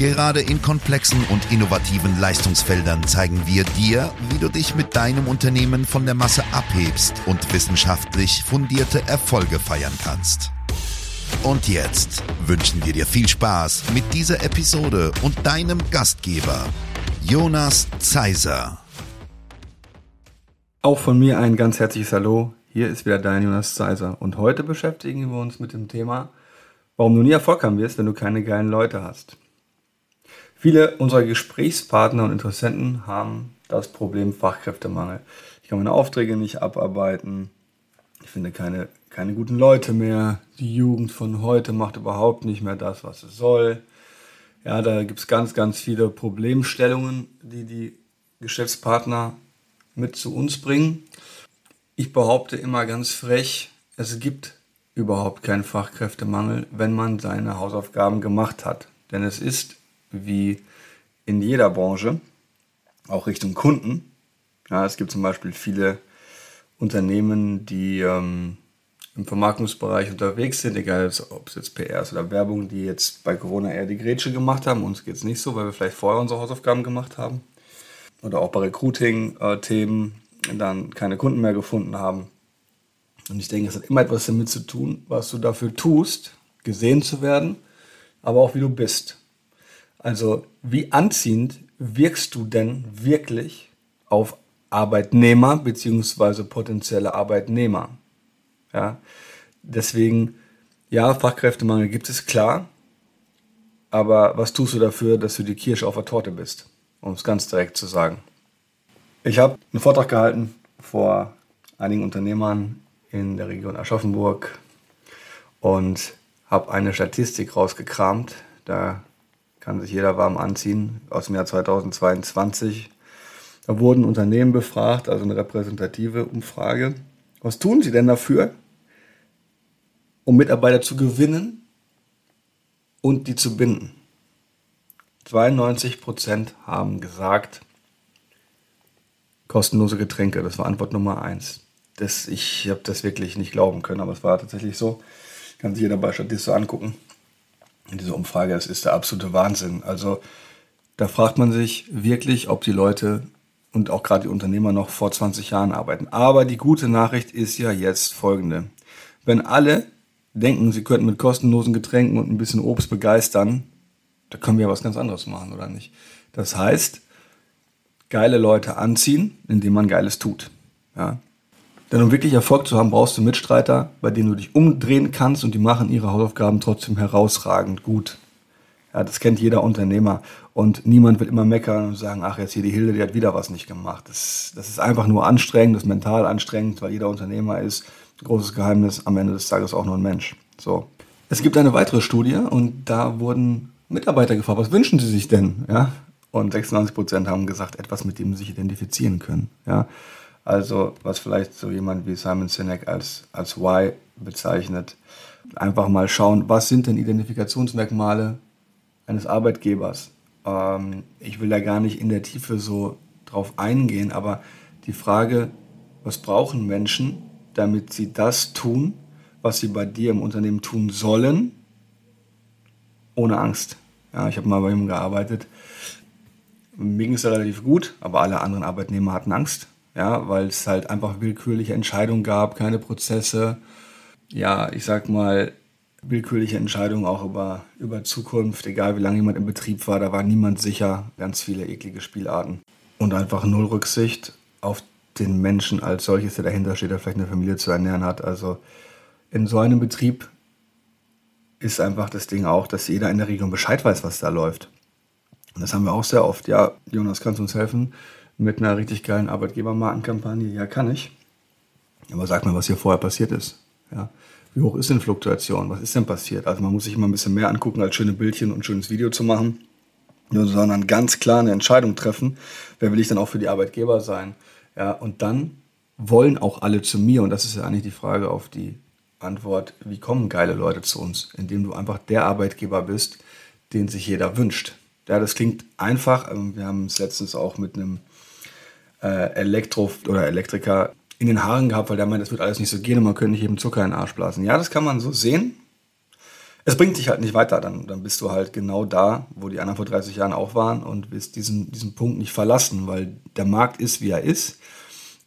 Gerade in komplexen und innovativen Leistungsfeldern zeigen wir dir, wie du dich mit deinem Unternehmen von der Masse abhebst und wissenschaftlich fundierte Erfolge feiern kannst. Und jetzt wünschen wir dir viel Spaß mit dieser Episode und deinem Gastgeber, Jonas Zeiser. Auch von mir ein ganz herzliches Hallo. Hier ist wieder dein Jonas Zeiser. Und heute beschäftigen wir uns mit dem Thema, warum du nie Erfolg haben wirst, wenn du keine geilen Leute hast. Viele unserer Gesprächspartner und Interessenten haben das Problem Fachkräftemangel. Ich kann meine Aufträge nicht abarbeiten. Ich finde keine, keine guten Leute mehr. Die Jugend von heute macht überhaupt nicht mehr das, was es soll. Ja, da gibt es ganz, ganz viele Problemstellungen, die die Geschäftspartner mit zu uns bringen. Ich behaupte immer ganz frech, es gibt überhaupt keinen Fachkräftemangel, wenn man seine Hausaufgaben gemacht hat. Denn es ist wie in jeder Branche, auch Richtung Kunden. Ja, es gibt zum Beispiel viele Unternehmen, die ähm, im Vermarktungsbereich unterwegs sind, egal ob es jetzt PR ist oder Werbung, die jetzt bei Corona eher die Grätsche gemacht haben. Uns geht es nicht so, weil wir vielleicht vorher unsere Hausaufgaben gemacht haben. Oder auch bei Recruiting-Themen dann keine Kunden mehr gefunden haben. Und ich denke, es hat immer etwas damit zu tun, was du dafür tust, gesehen zu werden, aber auch wie du bist. Also wie anziehend wirkst du denn wirklich auf Arbeitnehmer bzw. potenzielle Arbeitnehmer? Ja, deswegen, ja, Fachkräftemangel gibt es klar, aber was tust du dafür, dass du die Kirsche auf der Torte bist, um es ganz direkt zu sagen? Ich habe einen Vortrag gehalten vor einigen Unternehmern in der Region Aschaffenburg und habe eine Statistik rausgekramt. Da kann sich jeder warm anziehen, aus dem Jahr 2022. Da wurden Unternehmen befragt, also eine repräsentative Umfrage. Was tun sie denn dafür, um Mitarbeiter zu gewinnen und die zu binden? 92 Prozent haben gesagt, kostenlose Getränke, das war Antwort Nummer eins. Das, ich habe das wirklich nicht glauben können, aber es war tatsächlich so. Kann sich jeder bei Statistik so angucken in dieser Umfrage, das ist der absolute Wahnsinn. Also da fragt man sich wirklich, ob die Leute und auch gerade die Unternehmer noch vor 20 Jahren arbeiten. Aber die gute Nachricht ist ja jetzt folgende. Wenn alle denken, sie könnten mit kostenlosen Getränken und ein bisschen Obst begeistern, da können wir ja was ganz anderes machen, oder nicht? Das heißt, geile Leute anziehen, indem man Geiles tut. Ja? Denn um wirklich Erfolg zu haben, brauchst du Mitstreiter, bei denen du dich umdrehen kannst und die machen ihre Hausaufgaben trotzdem herausragend gut. Ja, das kennt jeder Unternehmer. Und niemand wird immer meckern und sagen, ach, jetzt hier die Hilde, die hat wieder was nicht gemacht. Das, das ist einfach nur anstrengend, das ist mental anstrengend, weil jeder Unternehmer ist, großes Geheimnis, am Ende des Tages auch nur ein Mensch. So. Es gibt eine weitere Studie und da wurden Mitarbeiter gefragt, was wünschen sie sich denn? Ja? Und 96 Prozent haben gesagt, etwas, mit dem sie sich identifizieren können. Ja? Also was vielleicht so jemand wie Simon Sinek als, als Why bezeichnet. Einfach mal schauen, was sind denn Identifikationsmerkmale eines Arbeitgebers. Ähm, ich will da gar nicht in der Tiefe so drauf eingehen, aber die Frage, was brauchen Menschen, damit sie das tun, was sie bei dir im Unternehmen tun sollen, ohne Angst. Ja, ich habe mal bei ihm gearbeitet. Mir ging es relativ gut, aber alle anderen Arbeitnehmer hatten Angst ja, weil es halt einfach willkürliche Entscheidungen gab, keine Prozesse. Ja, ich sag mal, willkürliche Entscheidungen auch über, über Zukunft, egal wie lange jemand im Betrieb war, da war niemand sicher, ganz viele eklige Spielarten. Und einfach null Rücksicht auf den Menschen als solches, der dahinter steht, der vielleicht eine Familie zu ernähren hat. Also in so einem Betrieb ist einfach das Ding auch, dass jeder in der Region Bescheid weiß, was da läuft. Und das haben wir auch sehr oft. Ja, Jonas, kannst du uns helfen? Mit einer richtig geilen Arbeitgebermarkenkampagne, ja, kann ich. Aber sag mal, was hier vorher passiert ist. Ja. Wie hoch ist denn Fluktuation? Was ist denn passiert? Also man muss sich immer ein bisschen mehr angucken, als schöne Bildchen und ein schönes Video zu machen, sondern ganz klar eine Entscheidung treffen. Wer will ich dann auch für die Arbeitgeber sein? Ja, und dann wollen auch alle zu mir. Und das ist ja eigentlich die Frage auf die Antwort, wie kommen geile Leute zu uns? Indem du einfach der Arbeitgeber bist, den sich jeder wünscht. Ja, das klingt einfach. Ähm, wir haben es letztens auch mit einem äh, Elektro- oder Elektriker in den Haaren gehabt, weil der meint, das wird alles nicht so gehen und man könnte nicht eben Zucker in den Arsch blasen. Ja, das kann man so sehen. Es bringt dich halt nicht weiter. Dann, dann bist du halt genau da, wo die anderen vor 30 Jahren auch waren und wirst diesen, diesen Punkt nicht verlassen, weil der Markt ist, wie er ist.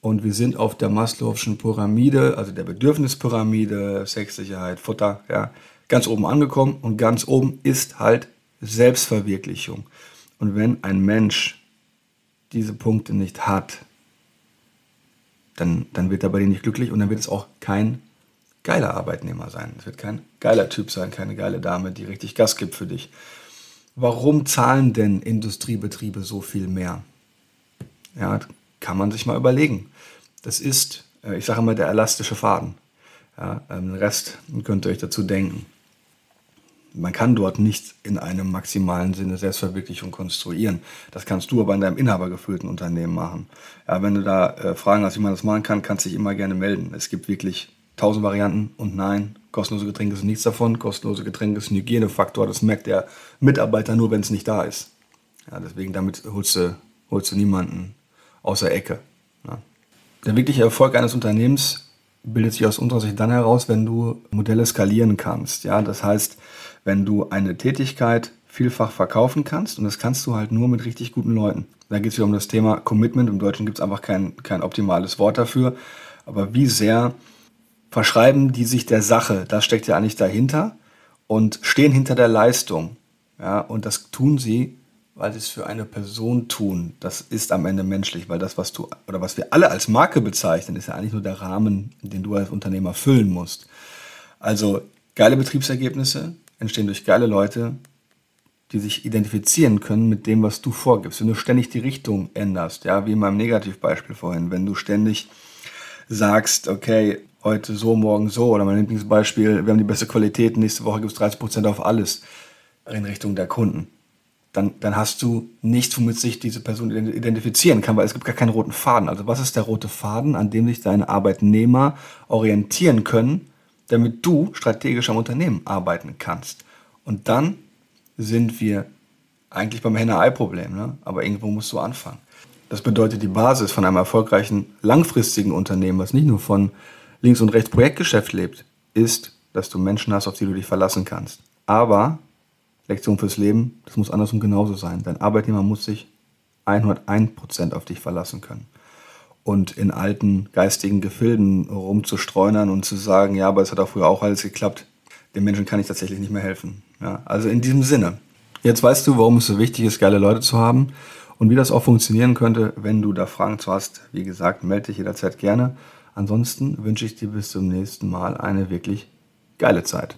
Und wir sind auf der Maslow'schen Pyramide, also der Bedürfnispyramide, Sexsicherheit, Futter, ja, ganz oben angekommen. Und ganz oben ist halt Selbstverwirklichung. Und wenn ein Mensch diese Punkte nicht hat, dann, dann wird er bei dir nicht glücklich und dann wird es auch kein geiler Arbeitnehmer sein. Es wird kein geiler Typ sein, keine geile Dame, die richtig Gas gibt für dich. Warum zahlen denn Industriebetriebe so viel mehr? Ja, kann man sich mal überlegen. Das ist, äh, ich sage immer, der elastische Faden. Ja, ähm, den Rest könnt ihr euch dazu denken man kann dort nicht in einem maximalen Sinne Selbstverwirklichung konstruieren. Das kannst du aber in deinem inhabergeführten Unternehmen machen. Ja, wenn du da äh, Fragen hast, wie man das machen kann, kannst du dich immer gerne melden. Es gibt wirklich tausend Varianten und nein, kostenlose Getränke sind nichts davon. Kostenlose Getränke ist ein Hygienefaktor. Das merkt der Mitarbeiter nur, wenn es nicht da ist. Ja, deswegen damit holst du, holst du niemanden außer Ecke. Ja. Der wirkliche Erfolg eines Unternehmens bildet sich aus unserer Sicht dann heraus, wenn du Modelle skalieren kannst. Ja, das heißt, wenn du eine Tätigkeit vielfach verkaufen kannst und das kannst du halt nur mit richtig guten Leuten. Da geht es wieder um das Thema Commitment. Im Deutschen gibt es einfach kein, kein optimales Wort dafür. Aber wie sehr verschreiben die sich der Sache? Das steckt ja eigentlich dahinter und stehen hinter der Leistung. Ja, und das tun sie, weil sie es für eine Person tun. Das ist am Ende menschlich, weil das, was du oder was wir alle als Marke bezeichnen, ist ja eigentlich nur der Rahmen, den du als Unternehmer füllen musst. Also geile Betriebsergebnisse, entstehen durch geile Leute, die sich identifizieren können mit dem, was du vorgibst. Wenn du ständig die Richtung änderst, ja, wie in meinem Negativbeispiel vorhin, wenn du ständig sagst, okay, heute so, morgen so, oder mein Lieblingsbeispiel, wir haben die beste Qualität, nächste Woche gibt es 30% auf alles in Richtung der Kunden. Dann, dann hast du nichts, womit sich diese Person identifizieren kann, weil es gibt gar keinen roten Faden. Also was ist der rote Faden, an dem sich deine Arbeitnehmer orientieren können, damit du strategisch am Unternehmen arbeiten kannst. Und dann sind wir eigentlich beim Henne-Ei-Problem, ne? aber irgendwo musst du anfangen. Das bedeutet, die Basis von einem erfolgreichen, langfristigen Unternehmen, was nicht nur von links und rechts Projektgeschäft lebt, ist, dass du Menschen hast, auf die du dich verlassen kannst. Aber, Lektion fürs Leben, das muss andersrum genauso sein. Dein Arbeitnehmer muss sich 101% auf dich verlassen können und in alten geistigen Gefilden rumzustreunern und zu sagen, ja, aber es hat auch früher auch alles geklappt, den Menschen kann ich tatsächlich nicht mehr helfen. Ja, also in diesem Sinne. Jetzt weißt du, warum es so wichtig ist, geile Leute zu haben und wie das auch funktionieren könnte, wenn du da Fragen zu hast. Wie gesagt, melde dich jederzeit gerne. Ansonsten wünsche ich dir bis zum nächsten Mal eine wirklich geile Zeit.